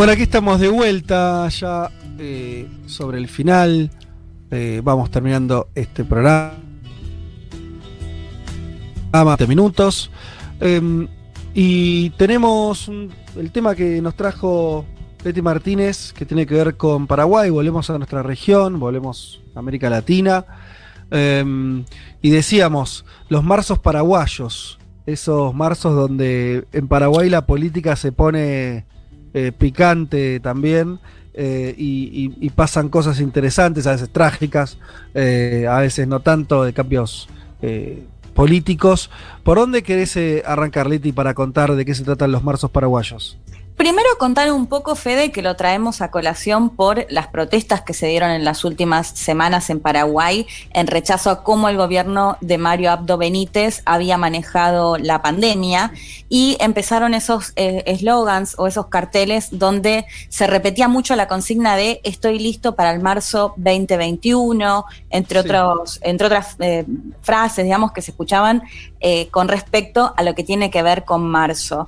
Bueno, aquí estamos de vuelta ya eh, sobre el final. Eh, vamos terminando este programa. 20 minutos. Em, y tenemos el tema que nos trajo Leti Martínez, que tiene que ver con Paraguay. Volvemos a nuestra región, volvemos a América Latina. Em, y decíamos, los marzos paraguayos, esos marzos donde en Paraguay la política se pone eh, picante también. eh, y, pasan cosas interesantes, a veces trágicas, eh, a veces no tanto de cambios políticos. ¿Por dónde querés arrancar, Leti, para contar de qué se tratan los marzos paraguayos? Primero contar un poco, Fede, que lo traemos a colación por las protestas que se dieron en las últimas semanas en Paraguay en rechazo a cómo el gobierno de Mario Abdo Benítez había manejado la pandemia y empezaron esos eh, eslogans o esos carteles donde se repetía mucho la consigna de estoy listo para el marzo 2021, entre, Sí. otros, entre otras eh, frases, digamos, que se escuchaban eh, con respecto a lo que tiene que ver con marzo.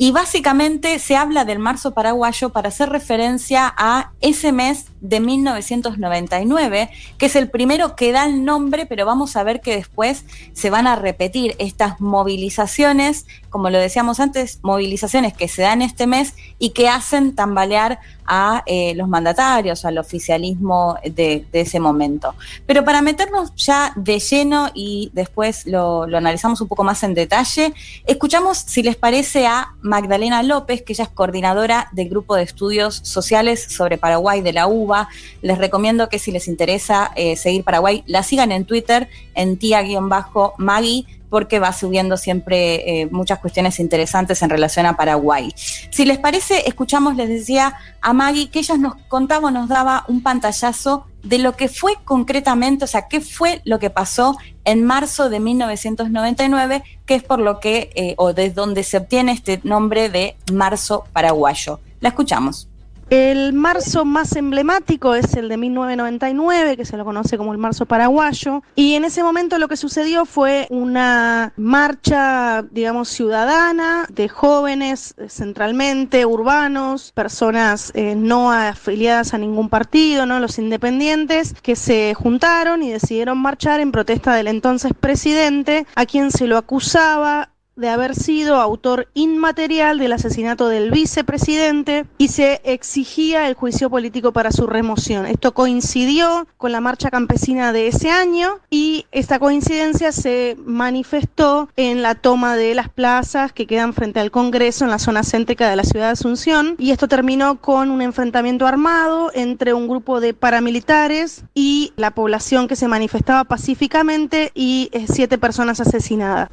Y básicamente se habla del marzo paraguayo para hacer referencia a ese mes de 1999, que es el primero que da el nombre, pero vamos a ver que después se van a repetir estas movilizaciones, como lo decíamos antes, movilizaciones que se dan este mes y que hacen tambalear a eh, los mandatarios, al oficialismo de, ese momento. Pero para meternos ya de lleno y después lo, lo analizamos un poco más en detalle, escuchamos, si les parece, a Magdalena López, que ella es coordinadora del Grupo de Estudios Sociales sobre Paraguay de la UBA. Les recomiendo que si les interesa eh, seguir Paraguay, la sigan en Twitter, en tía-magui porque va subiendo siempre eh, muchas cuestiones interesantes en relación a Paraguay. Si les parece, escuchamos, les decía a Maggie que ella nos contaba, nos daba un pantallazo de lo que fue concretamente, o sea, qué fue lo que pasó en marzo de 1999, que es por lo que, eh, o desde donde se obtiene este nombre de marzo paraguayo. La escuchamos. El marzo más emblemático es el de 1999, que se lo conoce como el marzo paraguayo, y en ese momento lo que sucedió fue una marcha, digamos, ciudadana de jóvenes, eh, centralmente urbanos, personas eh, no afiliadas a ningún partido, no los independientes, que se juntaron y decidieron marchar en protesta del entonces presidente, a quien se lo acusaba de haber sido autor inmaterial del asesinato del vicepresidente y se exigía el juicio político para su remoción. Esto coincidió con la marcha campesina de ese año y esta coincidencia se manifestó en la toma de las plazas que quedan frente al Congreso en la zona céntrica de la ciudad de Asunción y esto terminó con un enfrentamiento armado entre un grupo de paramilitares y la población que se manifestaba pacíficamente y eh, siete personas asesinadas.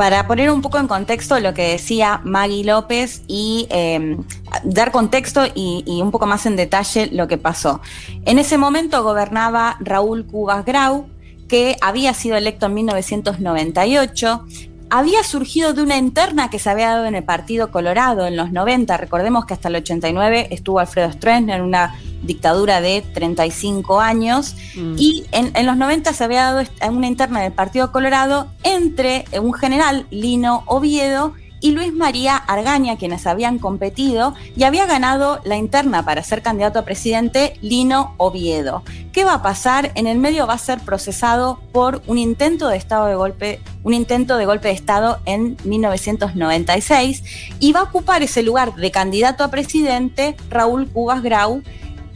Para poner un poco en contexto lo que decía Maggie López y eh, dar contexto y, y, un poco más en detalle lo que pasó. En ese momento gobernaba Raúl Cubas Grau, que había sido electo en 1998, había surgido de una interna que se había dado en el Partido Colorado en los 90. Recordemos que hasta el 89 estuvo Alfredo Stroessner en una dictadura de 35 años mm. y en, en, los 90 se había dado una interna del Partido Colorado entre un general, Lino Oviedo, y Luis María Argaña, quienes habían competido, y había ganado la interna para ser candidato a presidente Lino Oviedo. ¿Qué va a pasar? En el medio va a ser procesado por un intento de estado de golpe, un intento de golpe de estado en 1996 y va a ocupar ese lugar de candidato a presidente Raúl Cubas Grau,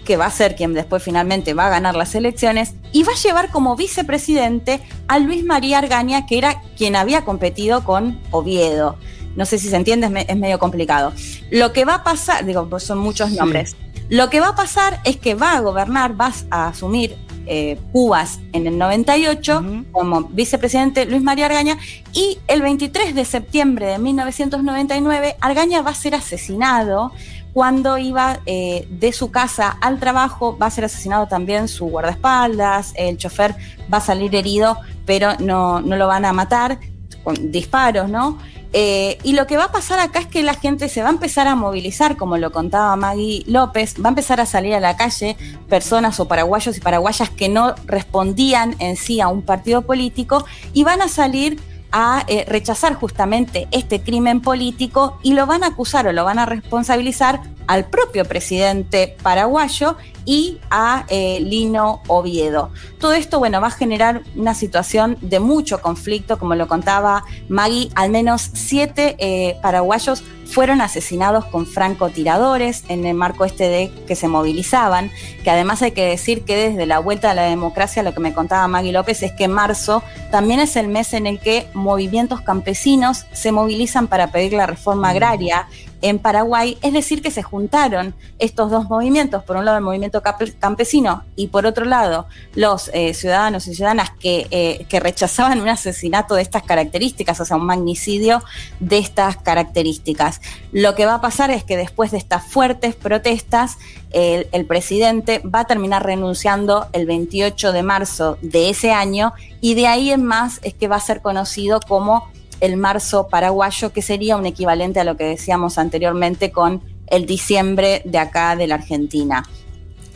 que va a ser quien después finalmente va a ganar las elecciones, y va a llevar como vicepresidente a Luis María Argaña, que era quien había competido con Oviedo. No sé si se entiende, es, me, es medio complicado. Lo que va a pasar, digo, pues son muchos nombres. Sí. Lo que va a pasar es que va a gobernar, va a asumir eh, Cubas en el 98, como vicepresidente Luis María Argaña, y el 23 de septiembre de 1999, Argaña va a ser asesinado cuando iba eh, de su casa al trabajo, va a ser asesinado también su guardaespaldas, el chofer va a salir herido, pero no, no lo van a matar con disparos, ¿no? Eh, y lo que va a pasar acá es que la gente se va a empezar a movilizar, como lo contaba Maggie López, va a empezar a salir a la calle personas o paraguayos y paraguayas que no respondían en sí a un partido político y van a salir a eh, rechazar justamente este crimen político y lo van a acusar o lo van a responsabilizar al propio presidente paraguayo y a eh, Lino Oviedo. Todo esto, bueno, va a generar una situación de mucho conflicto, como lo contaba Maggie, al menos siete eh, paraguayos fueron asesinados con francotiradores en el marco este de que se movilizaban, que además hay que decir que desde la vuelta a la democracia, lo que me contaba Maggie López es que marzo también es el mes en el que movimientos campesinos se movilizan para pedir la reforma agraria en Paraguay, es decir, que se juntaron estos dos movimientos, por un lado el movimiento campesino y por otro lado los eh, ciudadanos y ciudadanas que, eh, que, rechazaban un asesinato de estas características, o sea, un magnicidio de estas características. Lo que va a pasar es que después de estas fuertes protestas, el, el presidente va a terminar renunciando el 28 de marzo de ese año y de ahí en más es que va a ser conocido como el marzo paraguayo, que sería un equivalente a lo que decíamos anteriormente con el diciembre de acá de la Argentina.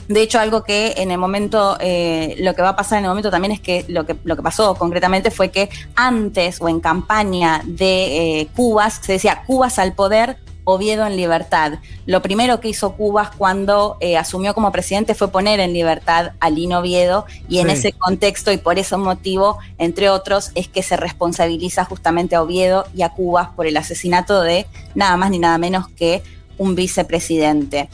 De hecho, algo que en el momento, eh, lo que va a pasar en el momento también es que lo que, lo que pasó concretamente fue que antes o en campaña de eh, Cubas se decía Cubas al poder, Oviedo en libertad. Lo primero que hizo Cuba cuando eh, asumió como presidente fue poner en libertad a Lino Oviedo y en ese contexto y por ese motivo, entre otros, es que se responsabiliza justamente a Oviedo y a Cuba por el asesinato de nada más ni nada menos que un vicepresidente.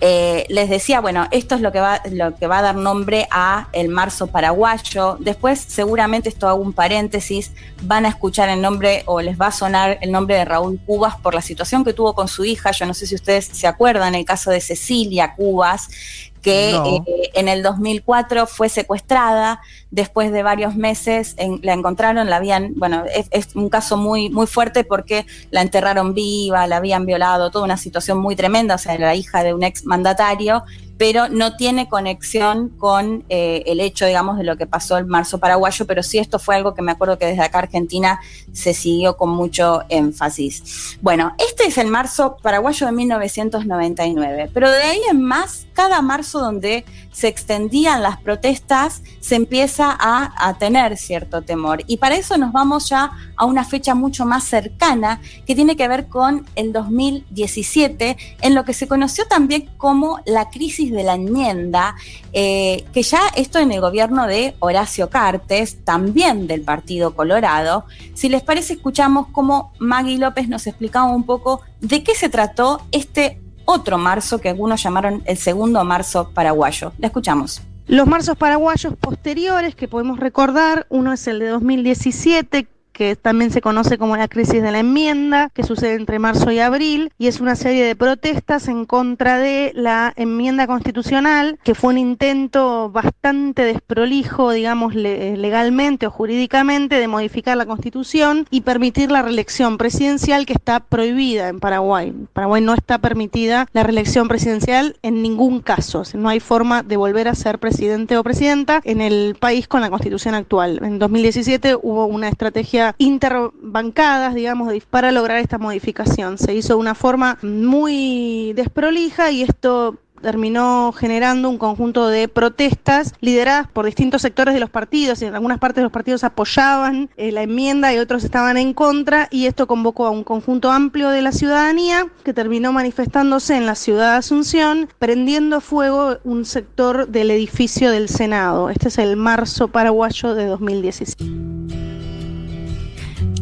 Eh, les decía, bueno, esto es lo que, va, lo que va a dar nombre a el marzo paraguayo. Después, seguramente, esto hago un paréntesis, van a escuchar el nombre o les va a sonar el nombre de Raúl Cubas por la situación que tuvo con su hija. Yo no sé si ustedes se acuerdan, el caso de Cecilia Cubas, que eh, en el 2004 fue secuestrada, después de varios meses la encontraron, la habían, bueno, es, un caso muy, muy fuerte porque la enterraron viva, la habían violado, toda una situación muy tremenda, o sea, era la hija de un ex mandatario pero no tiene conexión con eh, el hecho, digamos, de lo que pasó el marzo paraguayo, pero sí esto fue algo que me acuerdo que desde acá Argentina se siguió con mucho énfasis. Bueno, este es el marzo paraguayo de 1999, pero de ahí en más, cada marzo donde se extendían las protestas, se empieza a, a tener cierto temor. Y para eso nos vamos ya a una fecha mucho más cercana, que tiene que ver con el 2017, en lo que se conoció también como la crisis de la enmienda, eh, que ya esto en el gobierno de Horacio Cartes, también del Partido Colorado, si les parece escuchamos cómo Maggie López nos explicaba un poco de qué se trató este otro marzo que algunos llamaron el segundo marzo paraguayo. La escuchamos. Los marzos paraguayos posteriores que podemos recordar, uno es el de 2017, que también se conoce como la crisis de la enmienda, que sucede entre marzo y abril, y es una serie de protestas en contra de la enmienda constitucional, que fue un intento bastante desprolijo, digamos, legalmente o jurídicamente, de modificar la constitución y permitir la reelección presidencial que está prohibida en Paraguay. En Paraguay no está permitida la reelección presidencial en ningún caso, no hay forma de volver a ser presidente o presidenta en el país con la constitución actual. En 2017 hubo una estrategia interbancadas, digamos, para lograr esta modificación. Se hizo de una forma muy desprolija y esto terminó generando un conjunto de protestas lideradas por distintos sectores de los partidos. En algunas partes los partidos apoyaban eh, la enmienda y otros estaban en contra y esto convocó a un conjunto amplio de la ciudadanía que terminó manifestándose en la ciudad de Asunción, prendiendo fuego un sector del edificio del Senado. Este es el marzo paraguayo de 2017.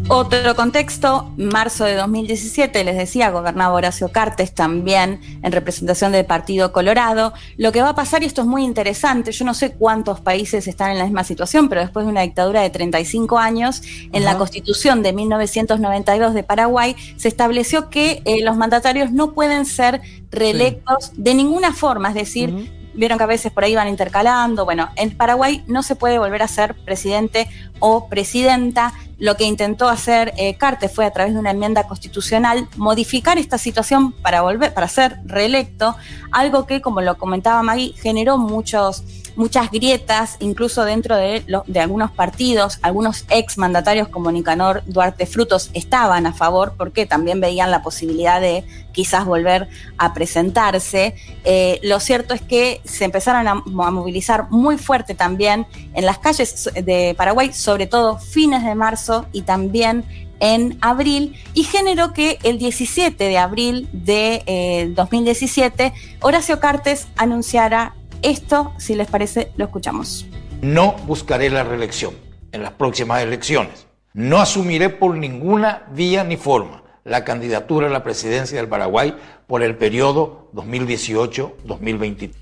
Otro contexto, marzo de 2017, les decía, gobernaba Horacio Cartes también en representación del Partido Colorado. Lo que va a pasar, y esto es muy interesante, yo no sé cuántos países están en la misma situación, pero después de una dictadura de 35 años, en la constitución de 1992 de Paraguay se estableció que eh, los mandatarios no pueden ser reelectos de ninguna forma, es decir, vieron que a veces por ahí van intercalando. Bueno, en Paraguay no se puede volver a ser presidente o presidenta. Lo que intentó hacer eh, fue a través de una enmienda constitucional modificar esta situación para volver, para ser reelecto, algo que, como lo comentaba Maggie, generó muchos muchas grietas, incluso dentro de, de algunos partidos. Algunos ex mandatarios como Nicanor Duarte Frutos estaban a favor porque también veían la posibilidad de quizás volver a presentarse. Eh, lo cierto es que se empezaron a, movilizar muy fuerte también en las calles de Paraguay, sobre todo fines de marzo y también en abril y generó que el 17 de abril de eh, 2017 Horacio Cartes anunciara esto, si les parece, lo escuchamos. No buscaré la reelección en las próximas elecciones. No asumiré por ninguna vía ni forma la candidatura a la presidencia del Paraguay por el periodo 2018-2023.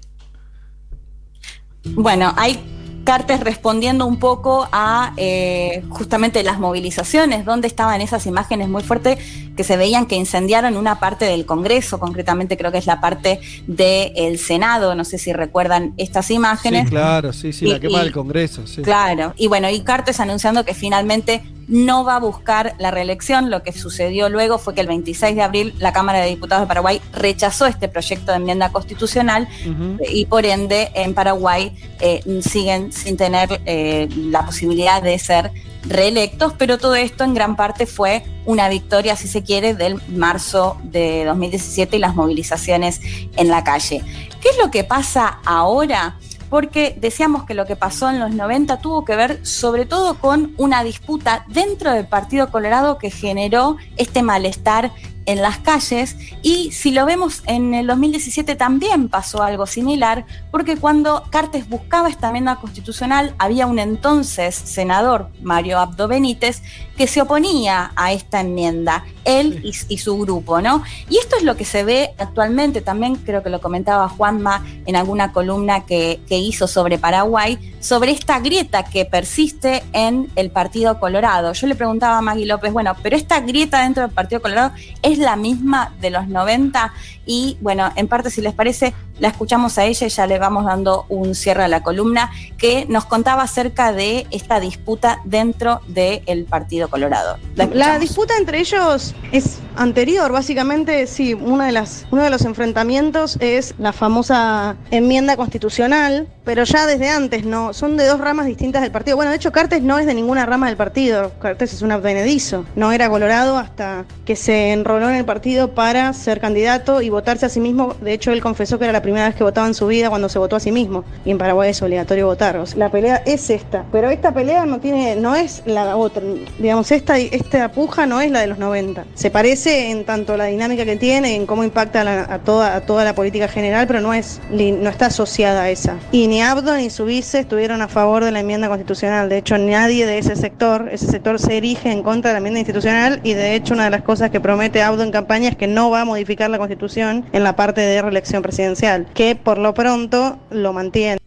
Bueno, hay Cartes respondiendo un poco a eh, justamente las movilizaciones, donde estaban esas imágenes muy fuertes que se veían que incendiaron una parte del Congreso, concretamente creo que es la parte del Senado, no sé si recuerdan estas imágenes. Sí, claro, sí, sí, la quema del Congreso. Sí. Claro, y bueno, y Cartes anunciando que finalmente no va a buscar la reelección. Lo que sucedió luego fue que el 26 de abril la Cámara de Diputados de Paraguay rechazó este proyecto de enmienda constitucional uh -huh. y por ende en Paraguay eh, siguen sin tener eh, la posibilidad de ser reelectos, pero todo esto en gran parte fue una victoria, si se quiere, del marzo de 2017 y las movilizaciones en la calle. ¿Qué es lo que pasa ahora? Porque decíamos que lo que pasó en los 90 tuvo que ver sobre todo con una disputa dentro del Partido Colorado que generó este malestar en las calles y si lo vemos en el 2017 también pasó algo similar porque cuando Cartes buscaba esta enmienda constitucional había un entonces senador Mario Abdo Benítez que se oponía a esta enmienda él y, y, su grupo, ¿no? Y esto es lo que se ve actualmente, también creo que lo comentaba Juanma en alguna columna que, que hizo sobre Paraguay, sobre esta grieta que persiste en el Partido Colorado. Yo le preguntaba a Maggie López, bueno, pero esta grieta dentro del Partido Colorado es la misma de los 90 y bueno, en parte si les parece, la escuchamos a ella y ya le vamos dando un cierre a la columna que nos contaba acerca de esta disputa dentro del Partido Colorado. La, la, disputa entre ellos es anterior, básicamente, sí, una de las, uno de los enfrentamientos es la famosa enmienda constitucional, pero ya desde antes, ¿no? Son de dos ramas distintas del partido. Bueno, de hecho, Cartes no es de ninguna rama del partido, Cartes es un advenedizo, no era Colorado hasta que se enroló en el partido para ser candidato y votarse a sí mismo. De hecho, él confesó que era la primera vez que votaba en su vida cuando se votó a sí mismo. Y en Paraguay es obligatorio votar. La pelea es esta. Pero esta pelea no tiene, no es la otra. Digamos, esta, esta puja no es la de los 90. Se parece en tanto la dinámica que tiene, en cómo impacta a, toda, a toda la política general, pero no es, no está asociada a esa. Y ni Abdo ni su vice estuvieron a favor de la enmienda constitucional. De hecho, nadie de ese sector, ese sector se erige en contra de la enmienda institucional y de hecho una de las cosas que promete Abdo en campaña es que no va a modificar la constitución en la parte de reelección presidencial, que por lo pronto lo mantiene.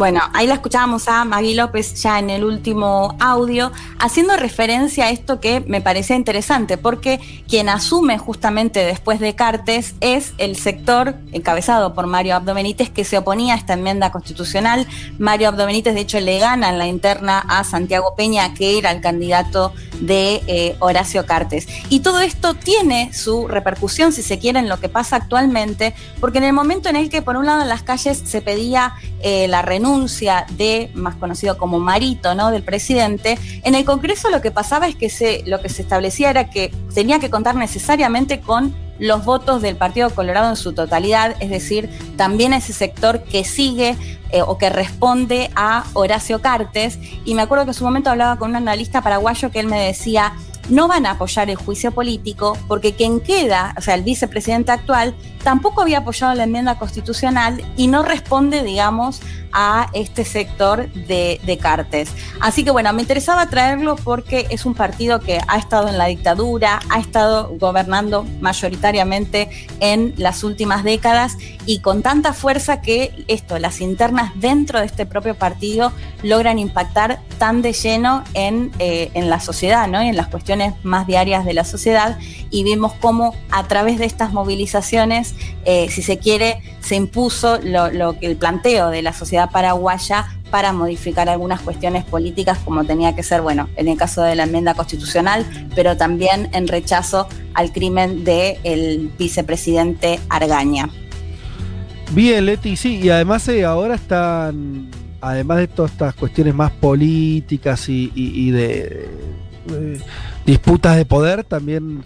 Bueno, ahí la escuchábamos a Maggie López ya en el último audio, haciendo referencia a esto que me parecía interesante, porque quien asume justamente después de Cartes es el sector encabezado por Mario Abdo Benítez que se oponía a esta enmienda constitucional. Mario Abdo Benítez, de hecho, le gana en la interna a Santiago Peña, que era el candidato de eh, Horacio Cartes. Y todo esto tiene su repercusión, si se quiere, en lo que pasa actualmente, porque en el momento en el que, por un lado, en las calles se pedía eh, la renuncia, de, más conocido como Marito, ¿no? Del presidente, en el Congreso lo que pasaba es que se, lo que se establecía era que tenía que contar necesariamente con los votos del Partido Colorado en su totalidad, es decir, también ese sector que sigue eh, o que responde a Horacio Cartes. Y me acuerdo que en su momento hablaba con un analista paraguayo que él me decía, no van a apoyar el juicio político porque quien queda, o sea, el vicepresidente actual, tampoco había apoyado la enmienda constitucional y no responde, digamos, a este sector de, de, Cartes. Así que bueno, me interesaba traerlo porque es un partido que ha estado en la dictadura, ha estado gobernando mayoritariamente en las últimas décadas y con tanta fuerza que esto, las internas dentro de este propio partido logran impactar tan de lleno en, eh, en la sociedad, ¿no? Y en las cuestiones más diarias de la sociedad y vimos cómo a través de estas movilizaciones, eh, si se quiere, se impuso lo, lo el planteo de la sociedad paraguaya para modificar algunas cuestiones políticas como tenía que ser, bueno, en el caso de la enmienda constitucional, pero también en rechazo al crimen del vicepresidente Argaña. Bien, Leti, sí, y además eh, ahora están, además de todas estas cuestiones más políticas y, de, eh, disputas de poder, también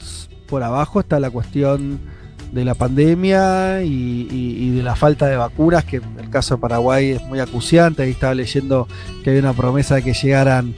por abajo está la cuestión de la pandemia y, y- y de la falta de vacunas, que en el caso de Paraguay es muy acuciante. Ahí estaba leyendo que hay una promesa de que llegaran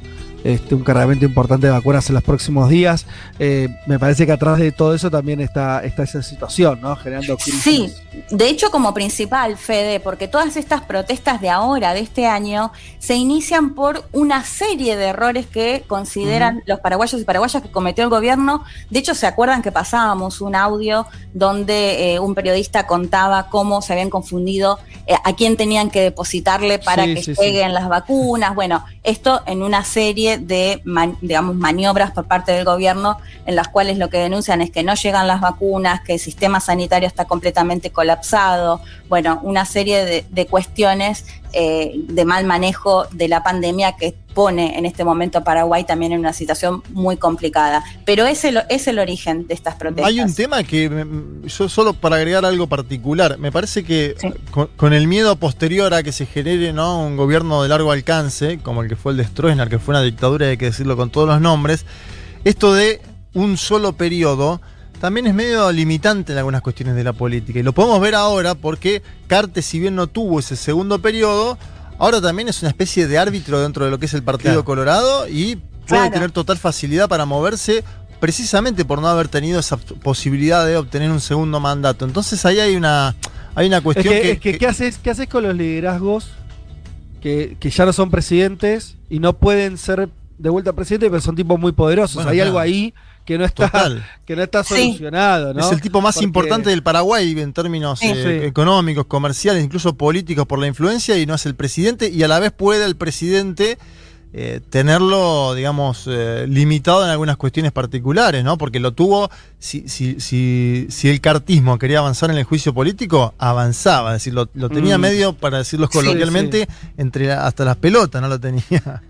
este, un cargamento importante de vacunas en los próximos días. Eh, me parece que atrás de todo eso también está, está esa situación, ¿no? Generando crisis. Sí, de hecho como principal, Fede, porque todas estas protestas de ahora, de este año, se inician por una serie de errores que consideran los paraguayos y paraguayas que cometió el gobierno. De hecho, se acuerdan que pasábamos un audio donde eh, un periodista contaba cómo se habían confundido eh, a quién tenían que depositarle para Sí, que sí, sí. lleguen las vacunas. Bueno, esto en una serie de, digamos, maniobras por parte del gobierno en las cuales lo que denuncian es que no llegan las vacunas, que el sistema sanitario está completamente colapsado, bueno, una serie de cuestiones eh, de mal manejo de la pandemia que pone en este momento a Paraguay también en una situación muy complicada. Pero es el, es el origen de estas protestas. Hay un tema que me- yo solo para agregar algo particular, me parece que Sí. con, con el miedo posterior a que se genere ¿no? un gobierno de largo alcance, como el que fue el de Stroessner, que fue una dictadura, hay que decirlo con todos los nombres, esto de un solo periodo también es medio limitante en algunas cuestiones de la política. Y lo podemos ver ahora porque Cartes, si bien no tuvo ese segundo periodo, ahora también es una especie de árbitro dentro de lo que es el Partido Claro. Colorado y puede Claro. tener total facilidad para moverse precisamente por no haber tenido esa posibilidad de obtener un segundo mandato. Entonces ahí hay una, hay una Es cuestión que, que, es que, que- ¿qué, haces, ¿qué haces con los liderazgos que, que ya no son presidentes y no pueden ser de vuelta presidentes, pero son tipos muy poderosos? Bueno, Hay claro. algo ahí que no está, total. que no está Sí. solucionado, ¿no? Es el tipo más Porque- importante del Paraguay en términos Sí. eh, Sí. económicos, comerciales, incluso políticos por la influencia y no es el presidente y a la vez puede el presidente eh, tenerlo, digamos, eh, limitado en algunas cuestiones particulares, ¿no? Porque lo tuvo, si, si, si, si el cartismo quería avanzar en el juicio político, avanzaba, es decir, lo, lo tenía Mm. medio, para decirlo Sí, coloquialmente, entre la- hasta las pelotas, no lo tenía.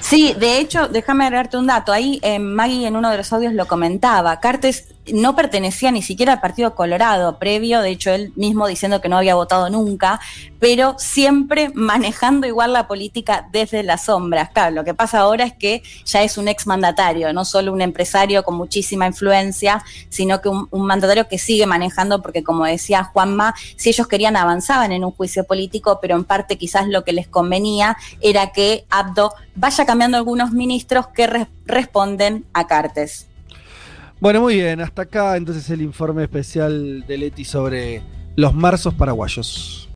Sí, de hecho, déjame agregarte un dato. Ahí eh, Maggie en uno de los audios lo comentaba. Cartes no pertenecía ni siquiera al Partido Colorado previo, de hecho él mismo diciendo que no había votado nunca, pero siempre manejando igual la política desde las sombras. Claro, lo que pasa ahora es que ya es un exmandatario, no solo un empresario con muchísima influencia, sino que un, un mandatario que sigue manejando, porque como decía Juanma, si ellos querían avanzaban en un juicio político, pero en parte quizás lo que les convenía era que Abdo vaya cambiando algunos ministros que re- responden a Cartes. Bueno, muy bien, hasta acá entonces el informe especial de Leti sobre los marzos paraguayos.